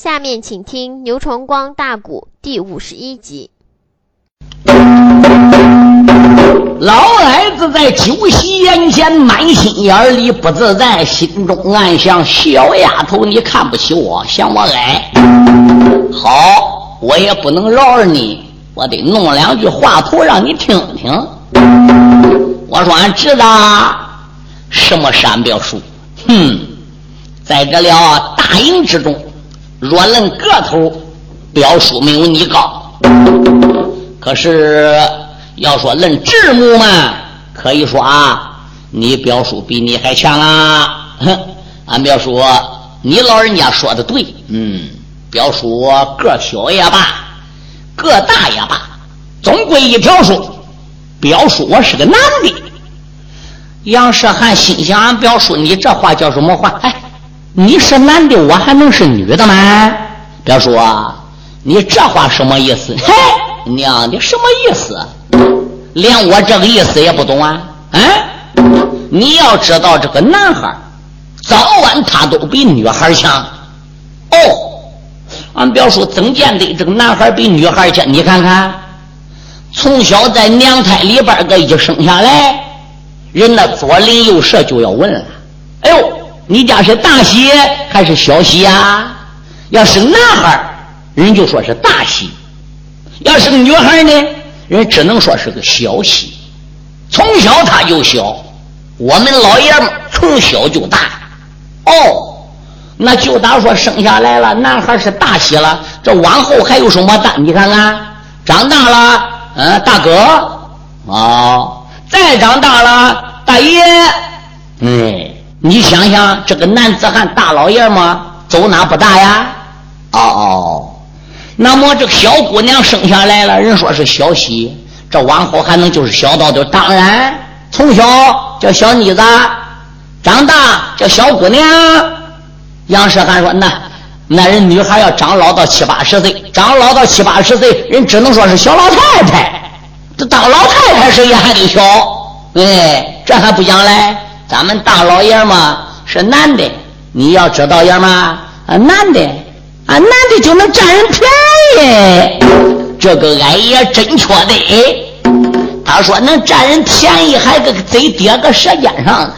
下面请听牛崇光大鼓第五十一集。老矮子在酒席宴前，满心眼里不自在，心中暗想：小丫头，你看不起我，嫌我矮。好，我也不能饶了你，我得弄两句话头让你听听。我说俺知道什么山表叔，哼，在这了大营之中。若论个头，表叔没有你高。可是要说论智谋嘛，可以说啊，你表叔比你还强啊。哼，俺表叔，你老人家说的对。嗯，表叔个小也罢，个大也罢，总归一条数，表叔我是个男的。杨世汉心想：俺表叔，你这话叫什么话？哎。你是男的，我还能是女的吗？表叔，你这话什么意思？嘿，娘的，什么意思？连我这个意思也不懂啊！啊，你要知道，这个男孩早晚他都比女孩强。哦，俺表叔曾见的这个男孩比女孩强，你看看，从小在娘胎里边个一生下来，人那左邻右舍就要问了，哎呦。你家是大喜还是小喜呀？要是男孩人就说是大喜；要是个女孩呢，人只能说是个小喜。从小他就小，我们老爷们从小就大。哦，那就当说生下来了，男孩是大喜了。这往后还有什么大？你看看，长大了，嗯，大哥，哦，再长大了，大爷，哎。你想想，这个男子汉大老爷们走哪不大呀？哦哦，那么这个小姑娘生下来了，人说是小喜，这往后还能就是小到的？当然，从小叫小妮子，长大叫小姑娘。杨世涵说：“那那人女孩要长老到七八十岁，长老到七八十岁，人只能说是小老太太。这当老太太谁也还得小，哎，这还不讲嘞。”咱们大老爷们是男的，你要知道爷们啊，男的啊，男的就能占人便宜。这个俺也真缺德。他说能占人便宜，还个贼跌个舌尖上呢。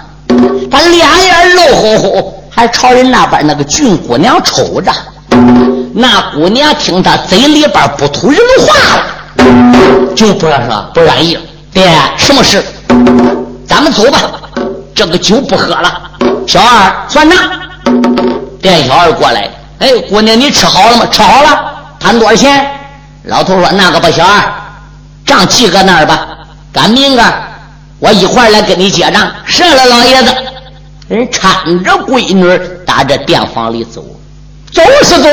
他两眼露乎乎，还朝人那边那个俊姑娘瞅着。那姑娘听他嘴里边不吐人话了，就不说不愿意。爹，什么事？咱们走吧。这个酒不喝了，小二算账。店小二过来，哎，姑娘，你吃好了吗？吃好了，谈多少钱？老头说：“那个吧，小二，账记搁那儿吧，赶明个我一会儿来跟你结账。”是了，老爷子。人搀着闺女打这店房里走，走是走，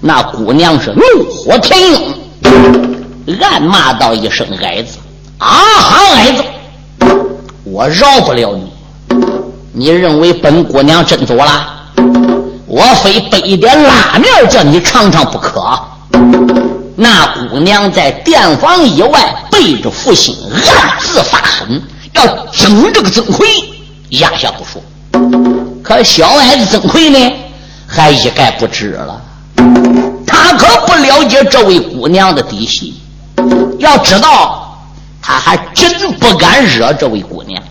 那姑娘是怒火填膺，暗骂道一声：“矮子，啊哈，矮子，我饶不了你。”你认为本姑娘真走了？我非备一点拉面叫你尝尝不可。那姑娘在店房以外背着父亲暗自发狠，要整这个曾奎，压下不说。可小矮子曾奎呢，还一概不知了。他可不了解这位姑娘的底细，要知道，他还真不敢惹这位姑娘。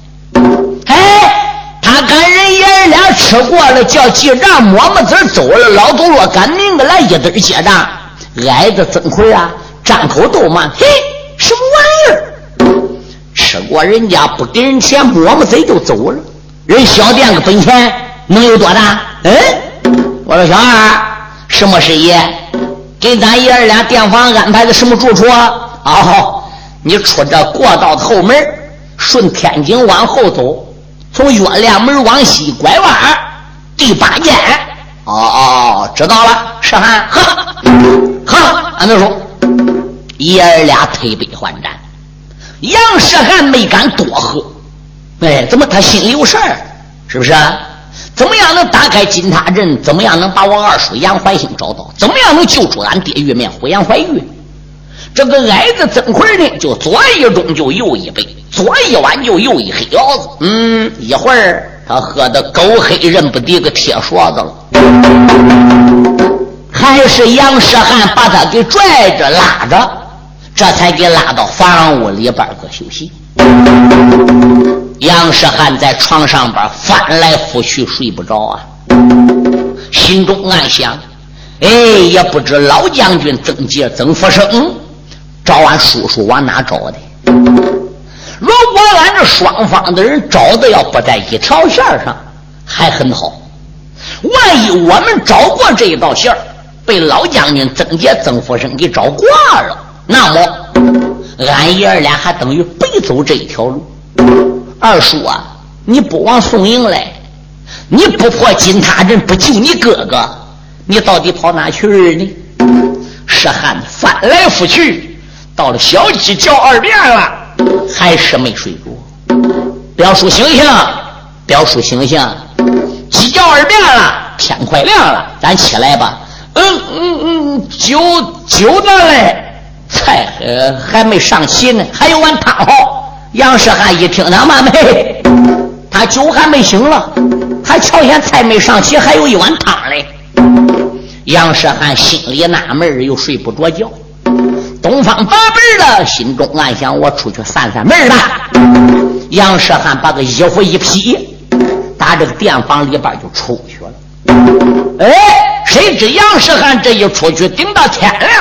吃过了，叫记账抹抹嘴走了。老头说：“赶明个来一堆结账。”矮子曾奎啊，张口都骂：“嘿，什么玩意儿？吃过人家不给人钱，抹抹嘴就走了。人小店个本钱能有多大？嗯，我说小二，什么事爷？给咱爷儿俩店房安排的什么住处？哦，你出这过道后门，顺天井往后走。从月亮门往西拐弯，第八间。哦哦，知道了，是哈。喝，喝，俺就说，爷儿俩推杯换盏。杨世汉没敢多喝，哎，怎么他心里有事儿？是不是？怎么样能打开金塔阵？怎么样能把我二叔杨怀兴找到？怎么样能救出俺爹玉面虎杨怀玉？这个矮子曾奎呢，就左一盅就右一杯。左一碗就右一黑腰子，嗯，一会儿他喝的狗黑认不得个铁勺子了。还是杨世汉把他给拽着拉着，这才给拉到房屋里边个休息。杨世汉在床上边翻来覆去睡不着啊，心中暗想：哎，也不知老将军曾杰、曾福生找俺叔叔往哪找的。如果俺这双方的人找的要不在一条线上，还很好。万一我们找过这一道线被老将军曾杰、曾福生给找挂了，那么俺爷儿俩还等于白走这一条路。二叔啊，你不往宋营来，你不破金塔阵，不救你哥哥，你到底跑哪去呢？石汉翻来覆去，到了小鸡叫二遍了，还是没睡着。表叔醒醒，表叔醒醒，鸡叫二遍了，天快亮了，咱起来吧。嗯嗯嗯，酒酒呢嘞？菜呃还没上齐呢，还有碗汤好。杨世汉一听，他妈没，他酒还没醒了，还瞧见菜没上齐，还有一碗汤嘞。杨世汉心里纳闷又睡不着觉。东方宝贝的心中暗想：我出去散散闷吧。杨世汉把个衣服一披，打这个店房里边就出去了。哎，谁知杨世汉这一出去，顶到天亮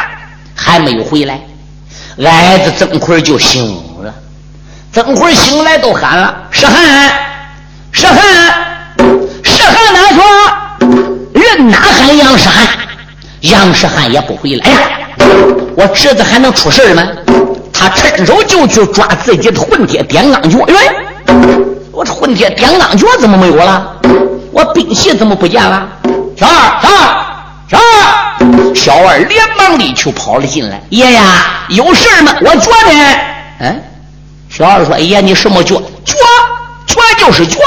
还没有回来，矮子曾奎就醒。等会儿醒来都喊了：“世汉，世汉，世汉哪去？人哪喊杨世汉？杨世汉也不回来呀！我侄子还能出事吗？他趁手就去抓自己的混铁点钢脚。喂，我这混铁点钢脚怎么没有了？我兵器怎么不见了？小二，小二，小二，小二连忙的就跑了进来。爷呀，有事吗？我觉呢，嗯。”小二说：“哎呀，你什么脚？脚脚就是脚，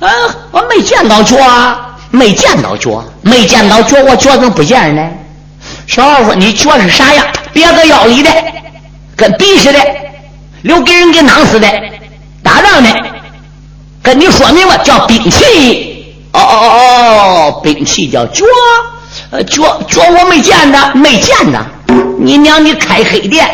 啊，我没见到脚，没见到脚，没见到脚，我脚怎么不见呢？”小二说：“你脚是啥样？别个腰里的，跟笔似的，留给人给囊死的，打仗的。跟你说明吧，叫兵器。哦哦哦哦，兵器叫脚，呃，脚脚我没见着，没见着。你娘，你开黑店。”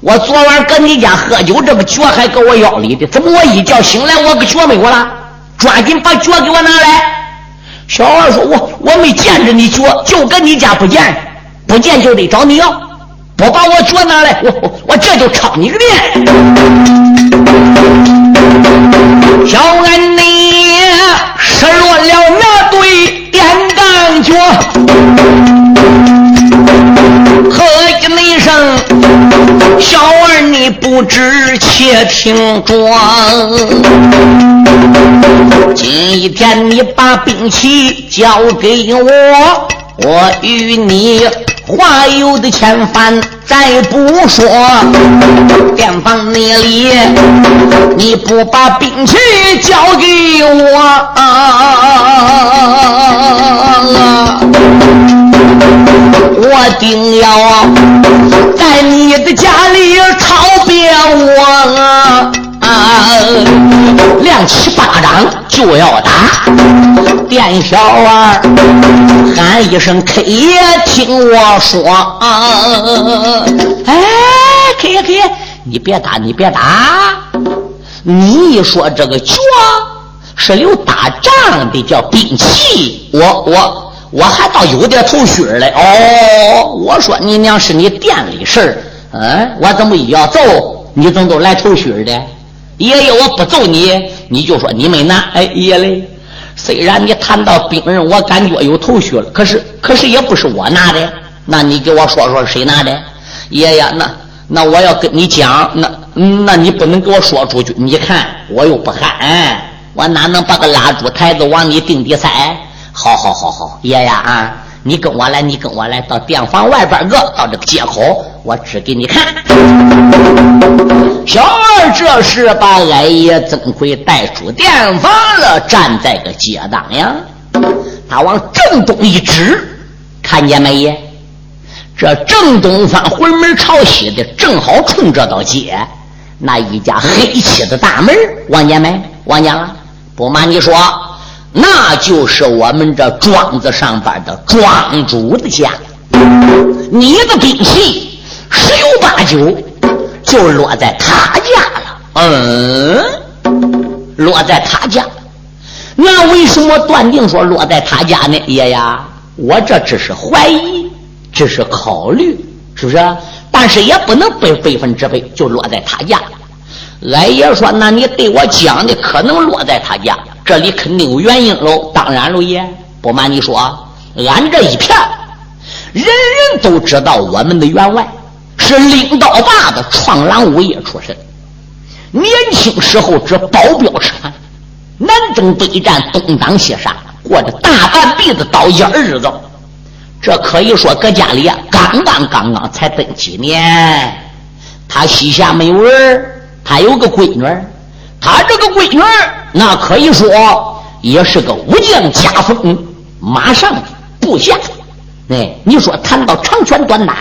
我昨晚搁你家喝酒，这个脚还搁我腰里的，怎么我一觉醒来，我个脚没有了？抓紧把脚给我拿来！小二说：“我我没见着你脚，就搁你家不见，不见就得找你要，不把我脚拿来，我我这就抄你个脸！”小恩你失落了那对电钢脚。喝一声，小儿你不知，且听着。今天你把兵器交给我，我与你话有的千番，再不说。店房那里，你不把兵器交给我。我定要在你的家里抄别我，亮起巴掌就要打。店小二喊一声 K 爷，听我说，啊哎，K 爷 K 爷，你别打，你别打。你一说这个脚是留打仗的，叫兵器，我我。我还倒有点头绪嘞哦！我说你娘是你店里事儿，嗯，我怎么一要揍你，怎么都来头绪的？爷爷，我不揍你，你就说你没拿。哎，爷嘞，虽然你谈到兵人，我感觉有头绪了，可是可是也不是我拿的。那你给我说说谁拿的？爷爷，那那我要跟你讲，那那你不能给我说出去。你看我又不憨，我哪能把个蜡烛台子往你腚底塞？好好好好，爷爷啊，你跟我来，你跟我来到店房外边个，到这个街口，我指给你看。小二这时把矮爷曾奎带出店房了，站在个街当呀，他往正东一指，看见没爷？这正东方回门朝西的，正好冲这道街，那一家黑漆的大门，望见没？望见了？不瞒你说。那就是我们这庄子上边的庄主的家。你的兵器十有八九就落在他家了。嗯，落在他家。那为什么断定说落在他家呢？爷呀，我这只是怀疑，只是考虑，是不是？但是也不能百百分之百就落在他家。俺爷说：“那你对我讲的可能落在他家，这里肯定有原因喽。”当然喽，爷，不瞒你说，俺这一片人人都知道，我们的员外是领刀把的闯狼五爷出身，年轻时候只保镖吃饭，南征北战，东挡西杀，过着大半辈子刀尖日子。这可以说搁家里啊，刚刚刚刚才登几年，他膝下没有人。他有个闺女他这个闺女那可以说也是个武将家风，马上部下。哎，你说谈到长拳短打，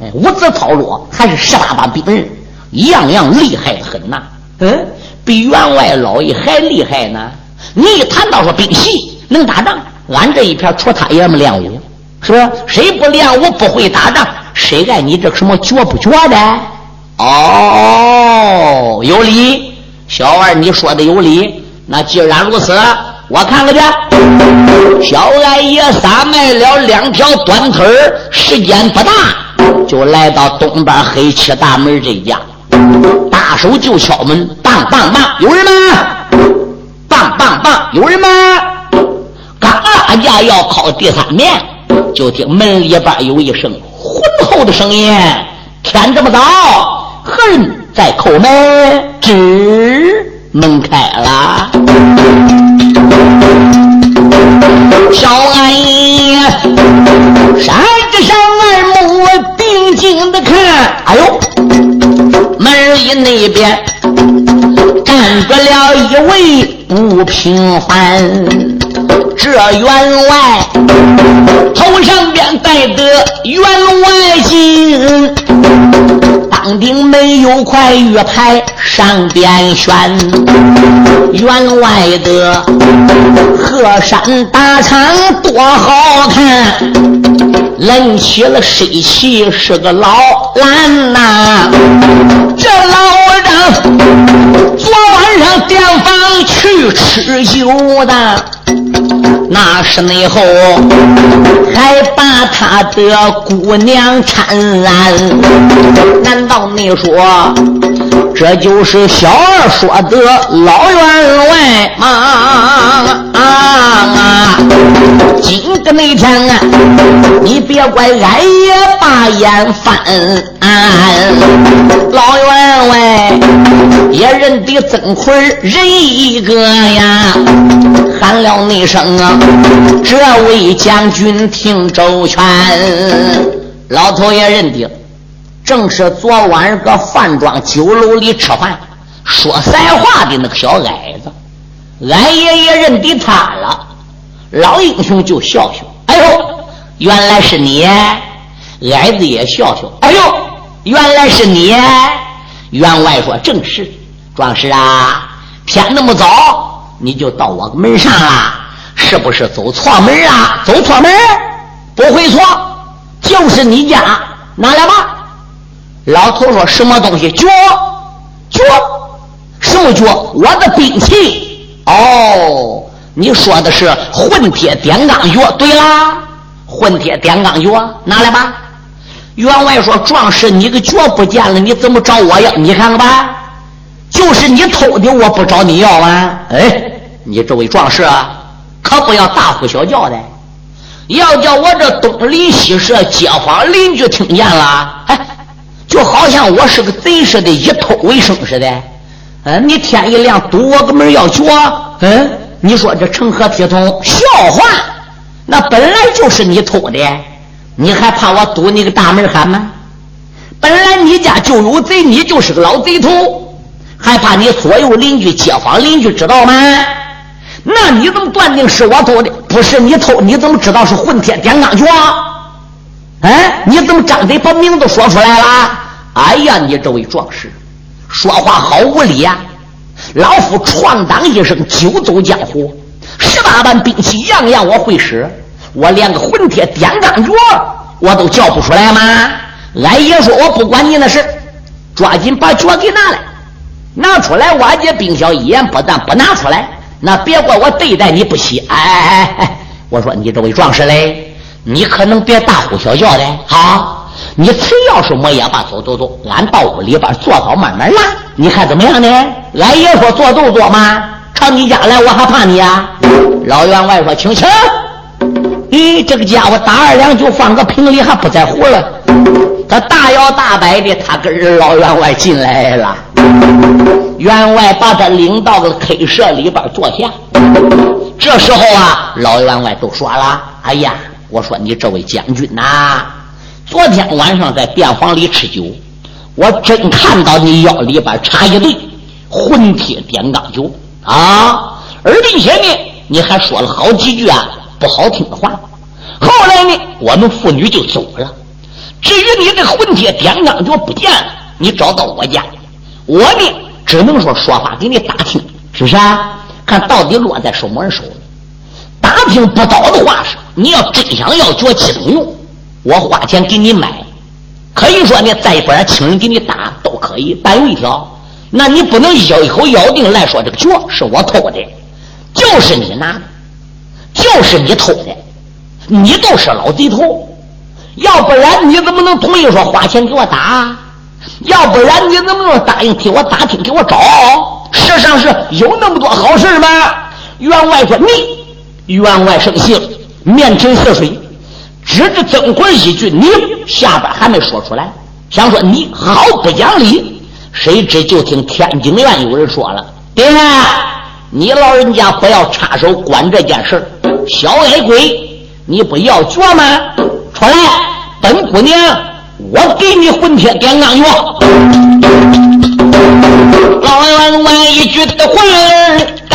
哎，舞姿操作还是十八般兵刃，样样厉害的很呐。嗯，比员外老爷还厉害呢。你一谈到说兵器能打仗，俺这一片除他爷们练武，是吧？谁不练武不会打仗？谁爱你这什么觉不觉的？哦，有理，小二你说的有理。那既然如此，我看看去。小二爷撒卖了两条短腿时间不大，就来到东边黑漆大门这家，大手就敲门，棒棒棒，有人吗？棒棒棒，有人吗？刚拉架要敲第三面，就听门里边有一声浑厚的声音：“天这么早。”何人在叩门？吱，门开了。小阿姨，哎呦，门里那边站着了一位不平凡。这员外头上边戴的员外巾，当顶没有块玉牌上边悬。员外的鹤山大厂多好看，抡起了水旗是个老蓝呐。这老张昨晚上店房去吃酒的。那是内后还把他的姑娘搀安，难道你说这就是小二说的老员外吗？啊！今个那天啊，你别怪俺也把眼翻，老员外也认得曾奎人一个呀，喊了那声啊。这位将军听周全，老头也认定，正是昨晚搁饭庄酒楼里吃饭说闲话的那个小矮子，俺爷爷认得他了。老英雄就笑笑，哎呦，原来是你！矮子也笑笑，哎呦，原来是你！员外说正是，壮士啊，天那么早你就到我门上了。是不是走错门啊？走错门，不会错，就是你家，拿来吧。老头说什么东西？脚，脚，什么脚？我的兵器。哦，你说的是混铁点钢脚。对啦，混铁点钢脚，拿来吧。员外说：“壮士，你个脚不见了，你怎么找我要？你看看吧，就是你偷的，我不找你要啊。哎，你这位壮士啊。”可不要大呼小叫的，要叫我这东邻西舍街坊邻居听见了，哎，就好像我是个贼似的，以偷为生似的。嗯，你天一亮堵我个门要脚，嗯，你说这成何体统？笑话！那本来就是你偷的，你还怕我堵你个大门喊吗？本来你家就有贼，你就是个老贼头，还怕你左右邻居、街坊邻居知道吗？那你怎么断定是我偷的？不是你偷，你怎么知道是混天点钢脚？哎，你怎么张嘴把名字说出来了？哎呀，你这位壮士，说话好无理呀！老夫闯荡一生，久走江湖，十八般兵器样样我会使，我连个混铁点钢脚我都叫不出来吗？俺爷说我不管你那事，抓紧把脚给拿来，拿出来。瓦解兵小一言不但不拿出来，那别怪我对待你不惜。哎哎哎！我说你这位壮士嘞，你可能别大呼小叫的，好，你谁要是没眼吧，走走走，俺到屋里边坐好，慢慢拉。你看怎么样呢？俺爷说坐就坐嘛？上你家来，我还怕你啊？老员外说：“请请。”咦，这个家伙打二两就放个瓶里，还不在乎了。他大摇大摆的，他跟老员外进来了。员外把他领到了 K 舍里边坐下。这时候啊，老员外都说了：“哎呀，我说你这位将军呐，昨天晚上在店房里吃酒，我真看到你腰里边插一对混铁点钢酒啊，而并且呢，你还说了好几句啊。”不好听的话，后来呢，我们父女就走了。至于你这混铁点钢就不见了，你找到我家，我呢只能说说话给你打听，是不是？啊？看到底落在什么人手里。打听不到的话是，你要真想要脚气动用，我花钱给你买，可以说呢，再不然请人给你打都可以。但有一条，那你不能咬一口咬定来说这个脚是我偷的，就是你拿的。就是你偷的，你都是老贼头，要不然你怎么能同意说花钱给我打？要不然你怎么能答应替我打听给我找？世上是有那么多好事吗？员外说你，员外生性，面沉似水，指着曾国一句你下边还没说出来，想说你好不讲理，谁知就听天津院有人说了，爹。你老人家不要插手管这件事小矮鬼，你不要脚吗？出来，本姑娘，我给你混天点钢药。老员外一句的话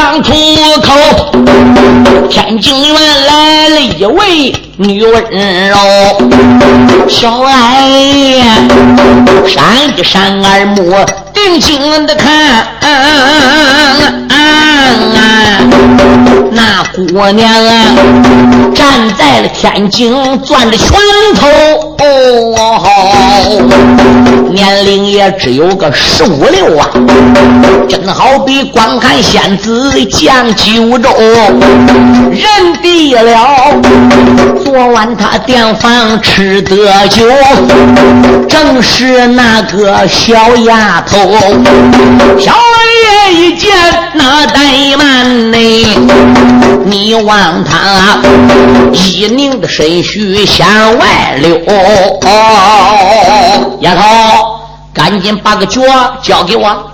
刚出口，天津院来了一位女温柔，小矮闪一闪耳目。定睛的看，那姑娘啊，站在了天津，攥着拳头，年龄也只有个十五六啊，真好比观看仙子降九州，认定了。昨晚他店房吃的酒，正是那个小丫头。小二爷一见那怠慢呢，你望他一拧的身须向外溜。丫头，赶紧把个脚交给我，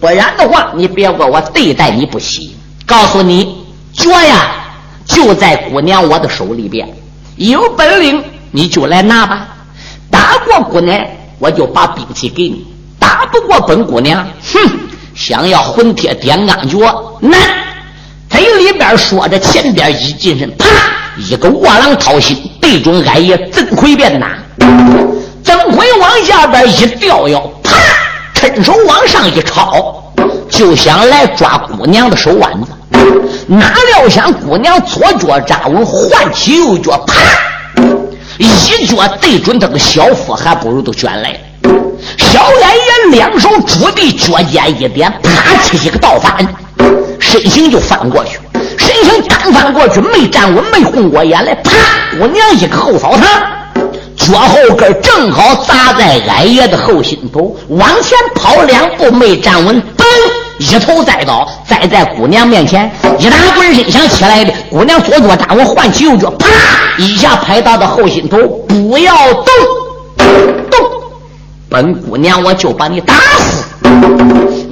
不然的话，你别怪我对待你不惜。告诉你，脚呀就在姑娘我的手里边，有本领你就来拿吧。打过姑娘，我就把兵器给你。打不过本姑娘，哼！想要混铁点钢脚，难！嘴里边说着，前边一进身，啪！一个卧狼掏心，对准俺爷曾奎便打。曾奎往下边一吊腰，啪！伸手往上一抄，就想来抓姑娘的手腕子。哪料想姑娘左脚扎稳，换起右脚，啪！一脚对准他个小腹，还不如都卷来了。小矮爷两手拄地，脚尖一点，啪起一个倒翻，身形就翻过去了。身形刚翻过去，没站稳，没红过眼来，啪！姑娘一个后扫堂，脚后跟正好砸在矮爷的后心头，往前跑两步，没站稳，嘣！一头栽倒，栽在姑娘面前，一打滚身想起来的，姑娘左脚扎稳，换起右脚，啪！一下拍到的后心头，不要动，动。本姑娘，我就把你打死！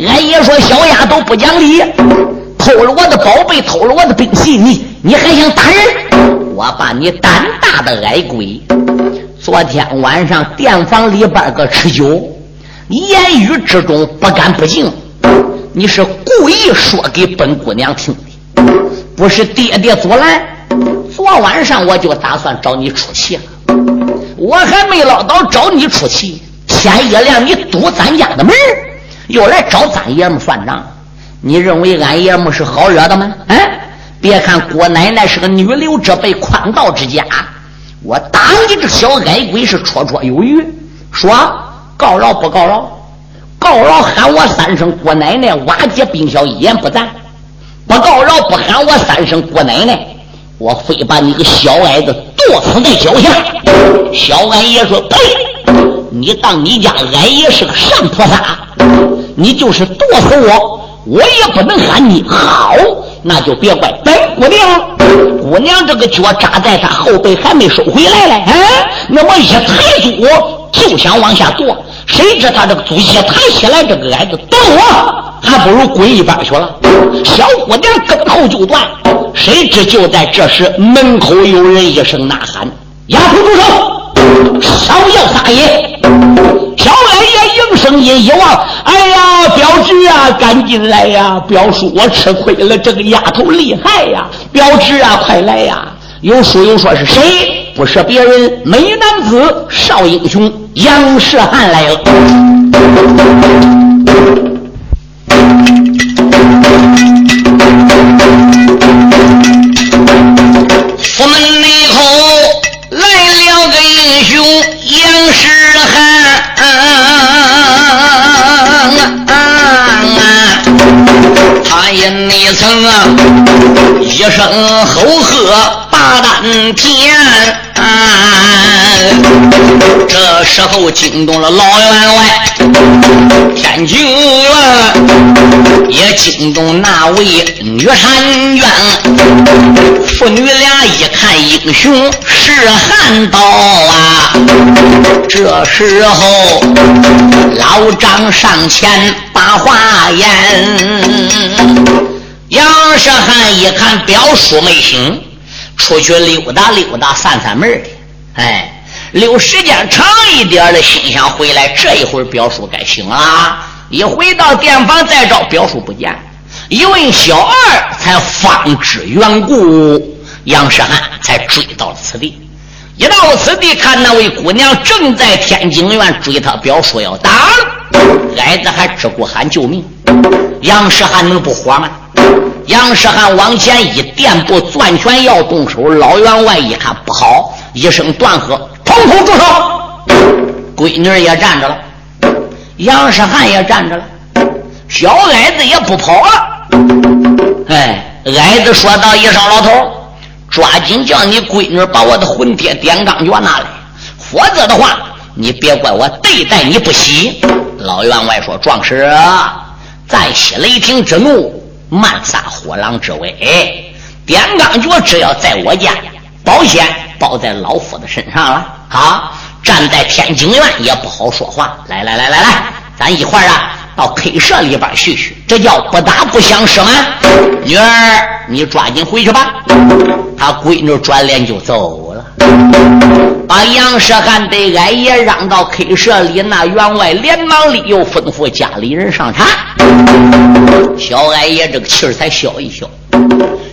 俺爷说小丫头不讲理，偷了我的宝贝，偷了我的兵器，你你还想打人？我把你胆大的矮鬼！昨天晚上店房里边个吃酒，言语之中不干不净，你是故意说给本姑娘听的，不是爹爹阻拦。昨晚上我就打算找你出气了，我还没捞到找你出气。天一亮，你堵咱家的门又来找咱爷们算账，你认为俺爷们是好惹的吗？哎，别看郭奶奶是个女流之辈，宽道之家，我打你这小矮鬼是绰绰有余。说告饶不告饶？告饶喊我三声郭奶奶，瓦解冰消一言不赞；不告饶不喊我三声郭奶奶，我非把你个小矮子剁死在脚下。小矮爷说：“呸！你当你家矮爷是个上菩萨？你就是剁死我，我也不能喊你好。那就别怪本姑娘，姑娘这个脚扎在他后背还没收回来嘞。哎，那么一抬足就想往下跺。”谁知他这个足一抬起来，这个矮子断我，还不如滚一边去了。小姑娘跟头就断。谁知就在这时，门口有人一声呐喊：“丫头住手，少要撒野！”小矮应声音一望：“哎呀，表侄啊，赶紧来呀！表叔，我吃亏了，这个丫头厉害呀！表侄啊，快来呀！有书又说是谁？不是别人，美男子少英雄。”杨世汉来了，一声吼喝八丹田。这时候惊动了老员外，天津院也惊动那位女婵娟，父女俩一看英雄是汉刀啊！这时候老张上前把话言，杨世汉一看表叔没醒。出去溜达溜达，散散闷的。哎，溜时间长一点的，心想回来。这一会儿表叔该醒了。一回到店房，再找表叔不见。一问小二，才方知缘故。杨世汉才追到了此地。一到此地，看那位姑娘正在天津院追他表叔要打，矮子还只顾喊救命。杨世汉能不慌吗？杨世汉往前一垫步，攥拳要动手。老员外一看不好，一声断喝：“统统住手！”闺女也站着了，杨世汉也站着了，小矮子也不跑了。哎，矮子说道：“一声老头，抓紧叫你闺女把我的魂铁点钢脚拿来，否则的话，你别怪我对待你不喜。”老员外说：“壮士，暂息雷霆之怒。”慢撒火狼之威，点钢脚只要在我家，保险包在老夫的身上了。啊，站在天津院也不好说话。来来来来来，咱一会儿啊到 K 社里边叙叙，这叫不打不相识吗。女儿，你抓紧回去吧。他闺女转脸就走了，把杨舍汉对矮爷让到 K 社里，那员外连忙里又吩咐家里人上茶。小矮爷这个气儿才消一消。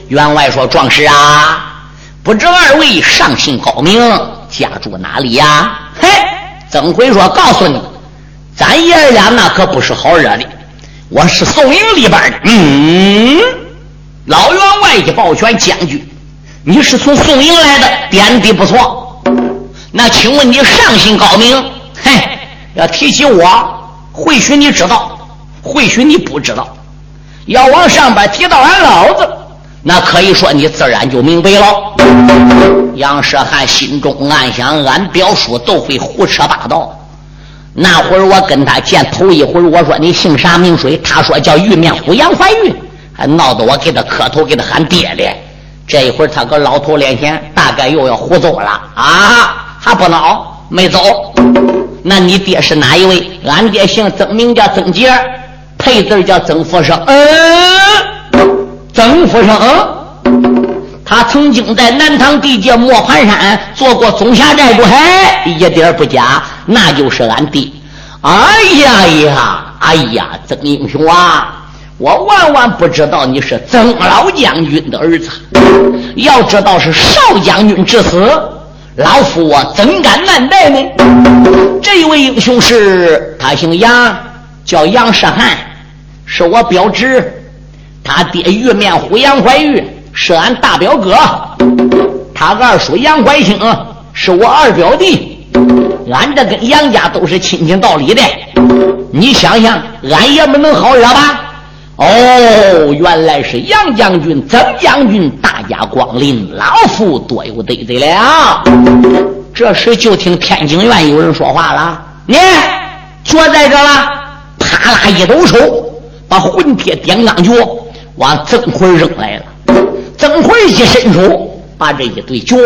员外说：“壮士啊，不知二位上姓高明，家住哪里呀？”嘿，曾奎说：“告诉你，咱爷俩那可不是好惹的。我是宋营里边的。”嗯，老员外一抱拳：“将军，你是从宋营来的，点的不错。那请问你上姓高明？嘿，要提起我，或许你知道，或许你不知道。”要往上边提到俺老子，那可以说你自然就明白了。杨世汉心中暗想：俺表叔都会胡扯八道。那会儿我跟他见头一回，我说你姓啥名谁？他说叫玉面虎杨怀玉，还闹得我给他磕头，给他喊爹爹。这一会儿他搁老头脸前，大概又要胡诌了啊！还不孬，没走。那你爹是哪一位？俺爹姓曾，名叫曾杰。配字叫曾福生，嗯，曾福生，他曾经在南唐地界磨盘山做过总辖寨主，嘿，一点不假，那就是俺爹。哎呀呀，哎呀，曾英雄啊，我万万不知道你是曾老将军的儿子。要知道是少将军之死，老夫我怎敢难待呢？这一位英雄是，他姓杨，叫杨世汉。是我表侄，他爹玉面虎杨怀玉是俺大表哥，他二叔杨怀兴是我二表弟，俺这跟杨家都是亲情道理的。你想想，俺爷们能好惹吧？哦，原来是杨将军、曾将军，大驾光临，老夫多有得罪了。这时就听天津院有人说话了：“你脚在这了。”啪啦一抖手，把混铁点钢脚往曾奎扔来了。曾奎一伸手，把这一对脚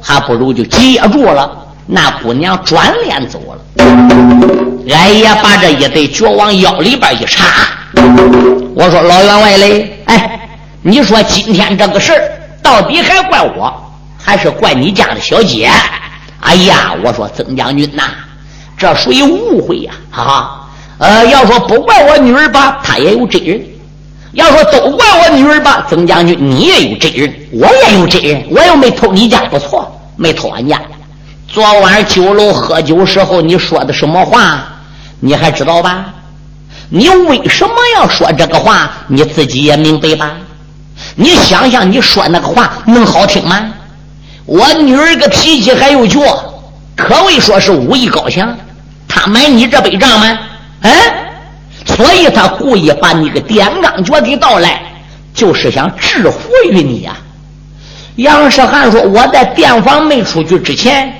还不如就接住了。那姑娘转脸走了。俺也把这一对脚往腰里边一插。我说老员外嘞，哎，你说今天这个事儿到底还怪我，还是怪你家的小姐？哎呀，我说曾将军呐，这属于误会呀，哈哈。呃，要说不怪我女儿吧，她也有真人；要说都怪我女儿吧，曾将军你也有真人，我也有真人。我又没偷你家，不错，没偷俺家。昨晚酒楼喝酒时候你说的什么话，你还知道吧？你为什么要说这个话？你自己也明白吧？你想想，你说那个话能好听吗？我女儿个脾气还有脚，可谓说是武艺高强。她买你这杯账吗？嗯，所以他故意把你个点钢脚给盗来，就是想制服于你呀。杨世汉说：“我在店房没出去之前，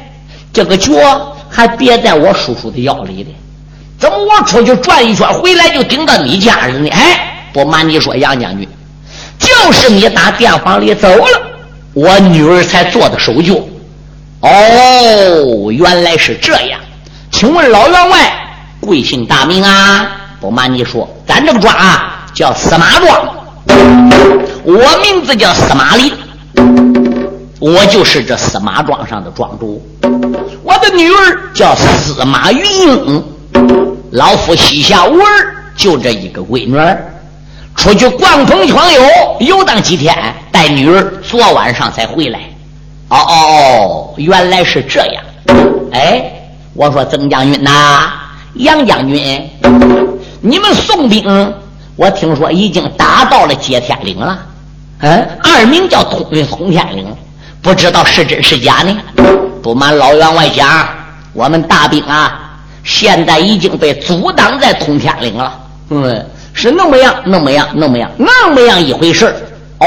这个脚还别在我叔叔的腰里呢，怎么我出去转一圈回来就顶到你家人呢？”哎，不瞒你说，杨将军，就是你打店房里走了，我女儿才做的手脚。哦，原来是这样，请问老员外。贵姓大名啊？不瞒你说，咱这个庄啊叫司马庄，我名字叫司马林，我就是这司马庄上的庄主。我的女儿叫司马云英，老夫膝下无儿，就这一个闺女儿。出去逛风闯游，游荡几天，带女儿昨晚上才回来。哦哦哦，原来是这样。哎，我说曾将军呐。杨将军，你们宋兵，我听说已经打到了接天岭了。嗯，二名叫通运通天岭，不知道是真是假呢？不瞒老员外讲，我们大兵啊，现在已经被阻挡在通天岭了。嗯，是那么样，那么样，那么样，那么样一回事哦，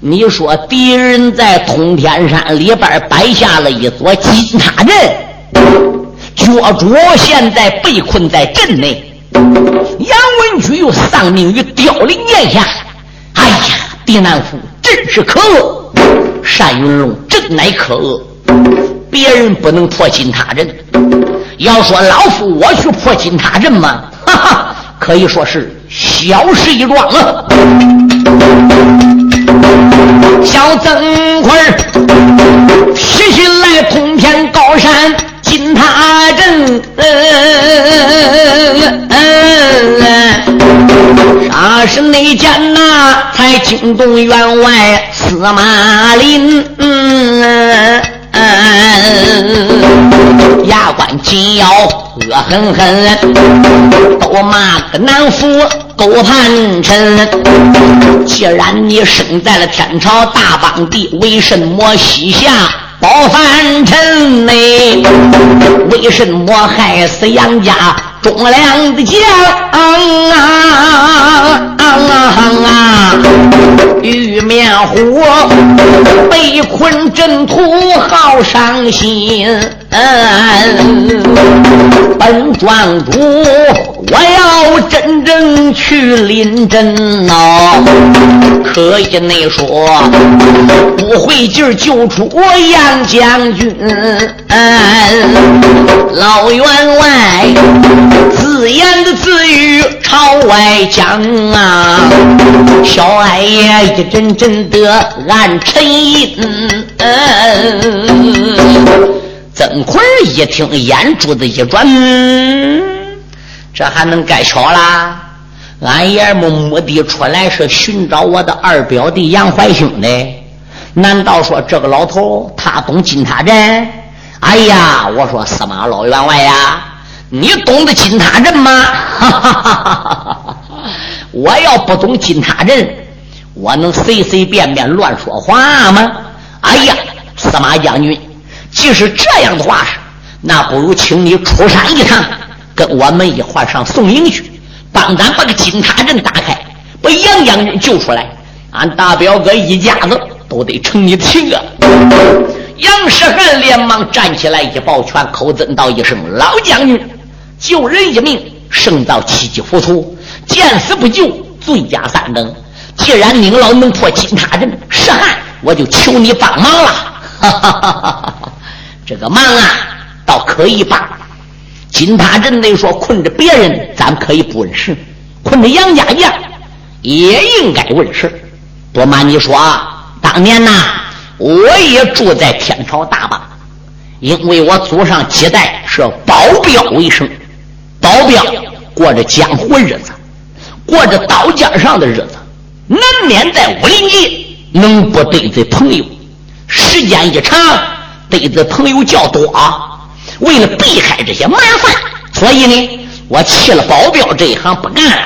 你说敌人在通天山里边摆下了一座金塔阵。脚主现在被困在阵内，杨文举又丧命于凋零剑下。哎呀，狄南府真是可恶！单云龙真乃可恶！别人不能破金塔阵，要说老夫我去破金塔阵嘛，哈哈，可以说是小事一桩了。小曾奎提起来通天高山。金塔镇，啥是内奸呐？才惊动员外司马林。嗯嗯牙关紧咬，恶狠狠，都骂个南府狗叛臣。既然你生在了天朝大邦地，为什么西夏？包凡臣呢，为什么害死杨家忠良的将啊？玉面虎被困阵土，好伤心。本庄主，我要真正去临阵呐！可以那说，不会劲救出杨将军。老员外自言的自语朝外讲啊，小矮爷一阵阵的暗沉吟。嗯曾奎一听，眼珠子一转，这还能该巧啦？俺爷们目的出来是寻找我的二表弟杨怀兴的，难道说这个老头他懂金塔阵？哎呀，我说司马老员外呀，你懂得金塔阵吗？哈哈哈哈哈哈！我要不懂金塔阵，我能随随便便乱说话吗？哎呀，司马将军，即使这样的话，那不如请你出山一趟，跟我们一块上宋营去，帮咱把个金塔阵打开，把杨将军救出来。俺大表哥一家子都得承你的情啊！杨世汉连忙站起来一抱拳，口尊道一声：“老将军，救人一命胜造七级浮屠，见死不救罪加三等。既然您老能破金塔阵，世汉我就求你帮忙了。哈哈哈哈哈！这个忙啊，倒可以帮。金塔镇内说困着别人，咱可以不问事；困着杨家将，也应该问事。不瞒你说啊，当年呐。”我也住在天朝大坝，因为我祖上几代是保镖为生，保镖过着江湖日子，过着刀尖上的日子，难免在武林界能不得罪朋友。时间一长，得罪朋友较多，啊为了避开这些麻烦，所以呢，我弃了保镖这一行不干了，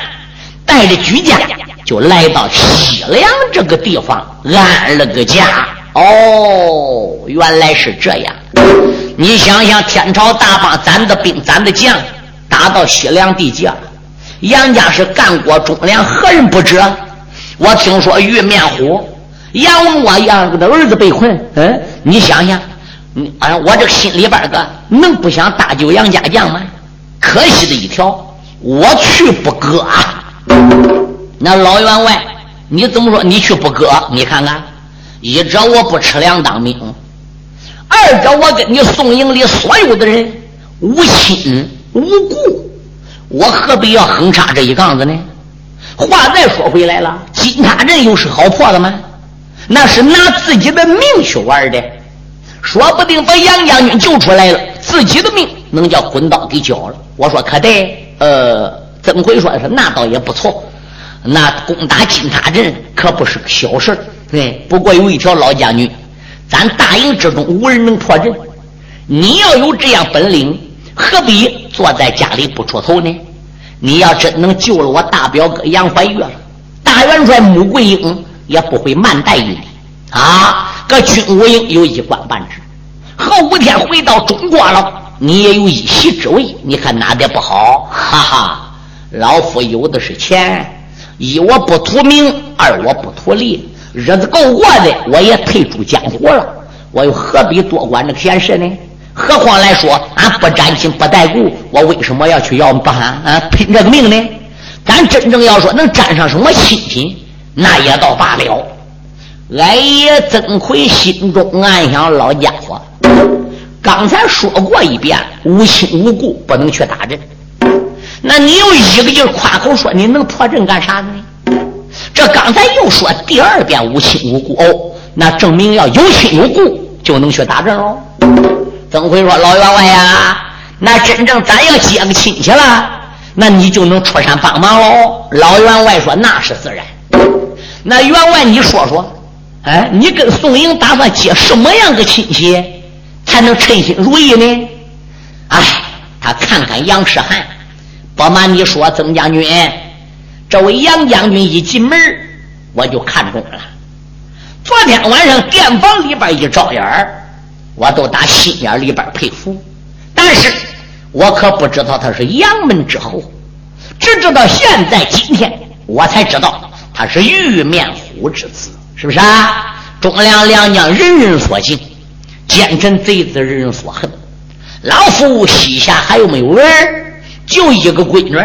带着居家就来到西凉这个地方安了个家。哦，原来是这样。你想想，天朝大邦，咱的兵，咱的将，打到西凉地界了。杨家是干过忠良，何人不知？我听说玉面虎杨文我杨的儿子被困。嗯，你想想，你啊，我这心里边个能不想搭救杨家将吗？可惜的一条，我去不割。那老员外，你怎么说？你去不割？你看看。一者我不吃粮当兵，二者我跟你宋营里所有的人无亲无故，我何必要横插这一杠子呢？话再说回来了，金塔镇又是好破的吗？那是拿自己的命去玩的，说不定把杨将军救出来了，自己的命能叫滚刀给绞了。我说可得，呃，曾奎说是那倒也不错，那攻打金塔镇可不是个小事对，不过有一条老将军，咱大营之中无人能破阵。你要有这样本领，何必坐在家里不出头呢？你要真能救了我大表哥杨怀玉了，大元帅穆桂英也不会慢待于你啊！搁军务营有一官半职，后五天回到中国了，你也有一席之位，你看哪点不好？哈哈，老夫有的是钱，一我不图名，二我不图利。日子够过的，我也退出江湖了，我又何必多管这个闲事呢？何况来说，俺不沾亲不带故，我为什么要去要办啊拼这个命呢？咱真正要说能沾上什么亲戚，那也倒罢了。俺爷曾奎心中暗想：老家伙，刚才说过一遍，无亲无故不能去打阵，那你又一个劲夸口说你能破阵干啥呢？这刚才又说第二遍无亲无故哦，那证明要有亲有故就能去打仗喽。曾辉说：“老员外呀，那真正咱要接个亲戚了，那你就能出山帮忙喽。”老员外说：“那是自然。”那员外你说说，哎，你跟宋营打算接什么样的亲戚才能称心如意呢？哎，他看看杨世汉，不瞒你说，曾将军。这位杨将军一进门，我就看中了。昨天晚上店房里边一照眼我都打心眼里边佩服。但是我可不知道他是杨门之后，只知道现在今天我才知道他是玉面虎之子，是不是啊？忠良良将人人所敬，奸臣贼子人人所恨。老夫膝下还有没有儿？就一个闺女。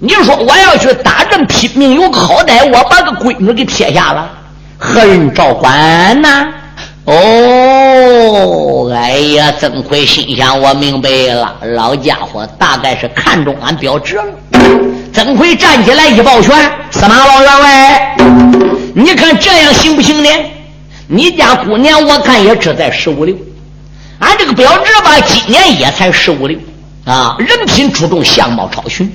你说我要去打仗拼命有个好歹，我把个闺女给撇下了，何人照管呢？哦，哎呀，曾奎心想，我明白了，老家伙大概是看中俺表侄了。曾奎站起来一抱拳：“司马老员外，你看这样行不行呢？你家姑娘我看也只在十五六，俺这个表侄吧，今年也才十五六啊，人品出众，相貌超群。”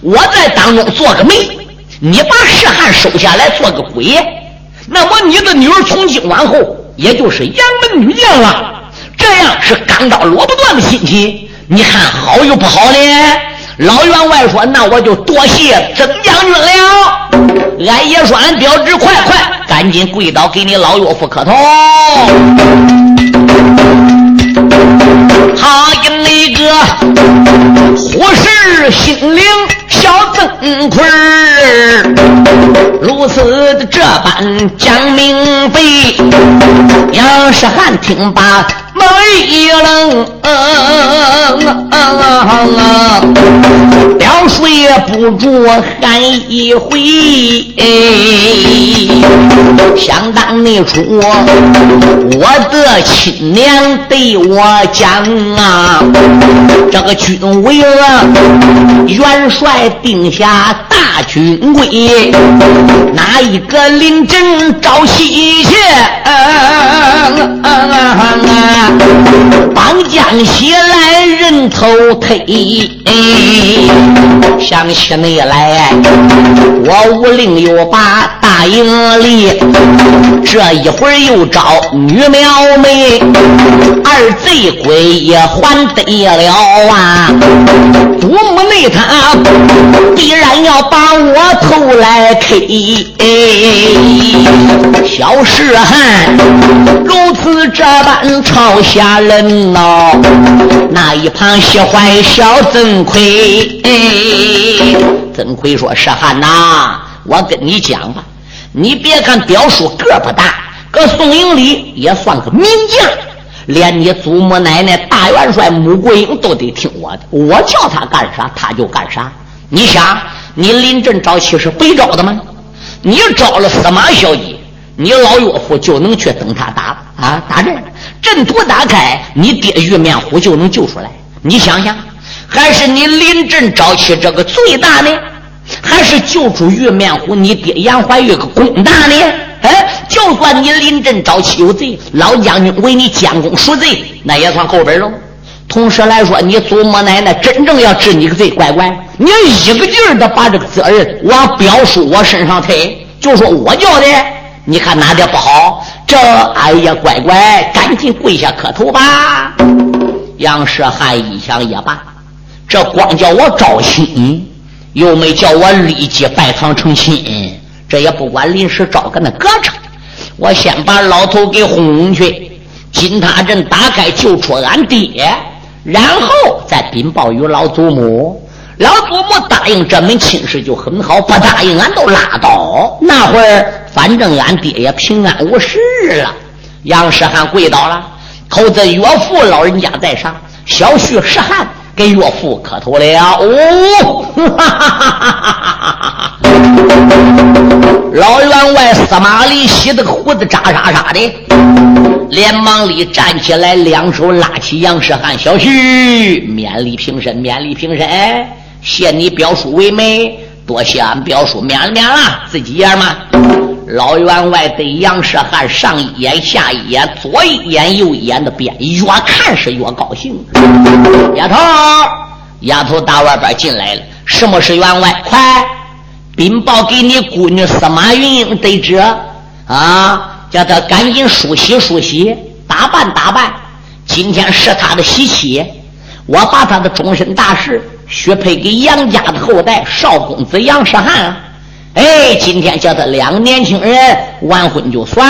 我在当中做个媒，你把石汉收下来做个鬼，那么你的女儿从今往后也就是杨门女将了。这样是钢刀落不断的亲戚，你看好与不好呢？老员外说：“那我就多谢曾将军了。”俺爷说：“俺表侄，快快，赶紧跪倒，给你老岳父磕头。”他因那个虎视心灵小曾奎如此的这般讲明白，杨世汉听罢。猛一愣，表述也不住喊一回。想当年初，我的亲娘对我讲啊，这个军委啊，元帅定下大军规，哪一个临阵招西啊？帮将西来人头推，想起你来，我武令又把大营里，这一会儿又招女苗妹，二贼鬼也还得了啊！祖母内他必然要把我头来 K，小石汉如此这般朝下人。闹，那一旁喜欢小曾奎。曾奎说：“石汉呐，我跟你讲吧，你别看表叔个不大，搁宋营里也算个名将，连你祖母奶奶大元帅穆桂英都得听我的，我叫他干啥他就干啥。你想，你临阵招妻是白招的吗？你招了司马小姐，你老岳父就能去等他打啊打阵。”阵图打开，你爹玉面虎就能救出来。你想想，还是你临阵招起这个最大呢，还是救出玉面虎？你爹杨怀玉个功大呢？哎，就算你临阵招起有罪，老将军为你监工赎罪，那也算后本喽。同时来说，你祖母奶奶真正要治你个罪，乖乖，你一个劲儿的把这个责任往表叔我身上推，就说我叫的，你看哪点不好？这哎呀，乖乖，赶紧跪下磕头吧！杨世汉一想也罢，这光叫我招亲，又没叫我立即拜堂成亲，这也不管临时找个那隔成。我先把老头给轰去，金塔镇打开救出俺爹，然后再禀报于老祖母。老祖母答应这门亲事就很好，不答应俺都拉倒。那会儿。反正俺爹也平安无事了。杨世汉跪倒了，口子岳父老人家在上，小婿世汉给岳父磕头了。哦，老员外司马懿洗的胡子扎沙沙的，连忙里站起来，两手拉起杨世汉小婿，免礼平身，免礼平身，谢你表叔为媒，多谢俺表叔免了免了，自己爷们。老员外对杨世汉上一眼下一眼，左一眼右一眼的变，越看是越高兴。丫头，丫头打外边进来了，什么是员外？快禀报给你姑女司马云英得知啊，叫她赶紧梳洗梳洗，打扮打扮。今天是她的喜期，我把她的终身大事许配给杨家的后代少公子杨世汉。哎，今天叫他两个年轻人完婚就算。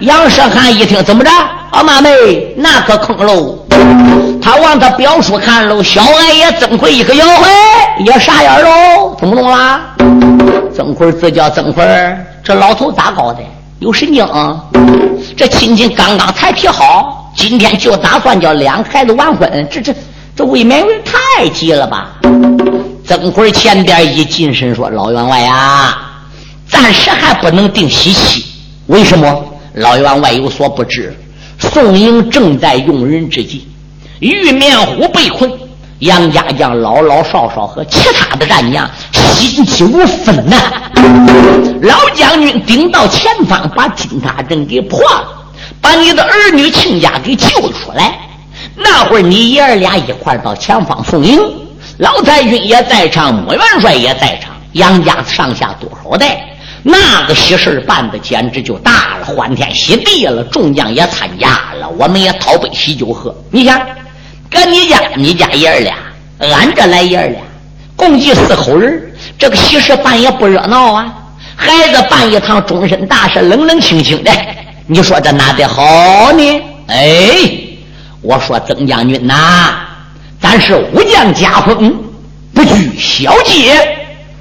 杨世汉一听，怎么着？阿，妈妹，那可坑喽！他往他表叔看喽，小矮也曾奎一个摇嘿，也傻眼喽，听不懂啦？曾奎自叫曾奎，这老头咋搞的？有神经啊！这亲戚刚刚才提好，今天就打算叫两个孩子完婚，这这这未免太急了吧？曾奎前边一近身说：“老员外呀，暂时还不能定喜期。为什么？老员外有所不知，宋营正在用人之际，玉面虎被困，杨家将老老少少和其他的战将心急如焚呐。老将军顶到前方，把金塔阵给破了，把你的儿女亲家给救出来。那会儿你爷儿俩一块到前方送营。”老太君也在场，穆元帅也在场，杨家上下多少代，那个喜事办的简直就大了，欢天喜地了，众将也参加了，我们也讨杯喜酒喝。你想，搁你家，你家爷儿俩，俺这来爷儿俩，共计四口人，这个喜事办也不热闹啊。孩子办一趟终身大事，冷冷清清的，你说这哪得好呢？哎，我说曾将军呐，咱是武将家风，不拘小节，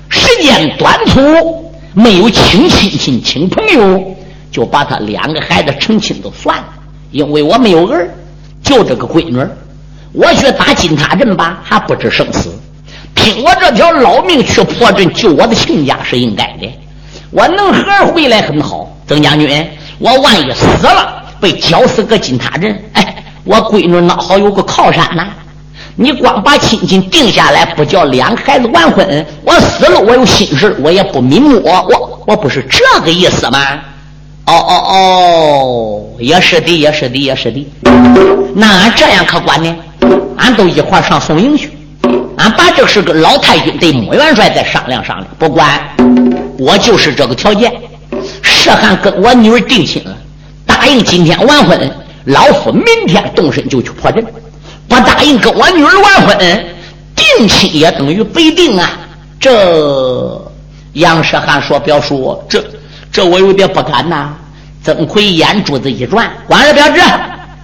时间短促，没有请亲戚请朋友，就把他两个孩子成亲都算了，因为我没有儿，就这个闺女，我去打金塔镇吧，还不知生死，拼我这条老命去破阵救我的亲家是应该的。我能和回来很好，曾将军，我万一死了，被绞死个金塔镇，哎，我闺女那好有个靠山呐。你光把亲亲定下来，不叫两个孩子完婚，我死了我有心事，我也不瞑目，我我不是这个意思吗？哦哦哦，也是的，也是的，也是的。那俺这样可管呢？俺都一块上宋营去，俺把这事跟老太君对穆元帅再商量商量，不管。我就是这个条件，是汉跟我女儿定亲了，答应今天完婚，老夫明天动身就去破阵；不答应跟我女儿完婚，定亲也等于被定啊！这杨世汉说：“表叔，这这我有点不敢呐。”曾奎眼珠子一转：“完了，表侄，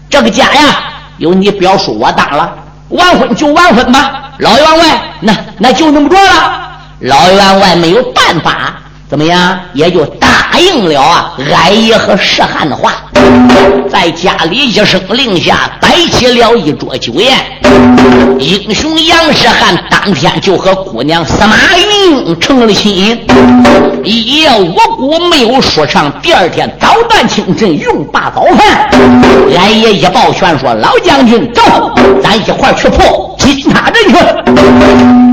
这个家呀，有你表叔我当了，完婚就完婚吧。老员外，那那就那么着了。”老员外没有办法。怎么样？也就答应了啊！俺爷和石汉的话，在家里一声令下，摆起了一桌酒宴。英雄杨石汉当天就和姑娘司马云成了亲。一夜无辜没有说唱，第二天早断清晨用罢早饭。俺爷一抱拳说：“老将军，走，咱一块去破金塔镇去。”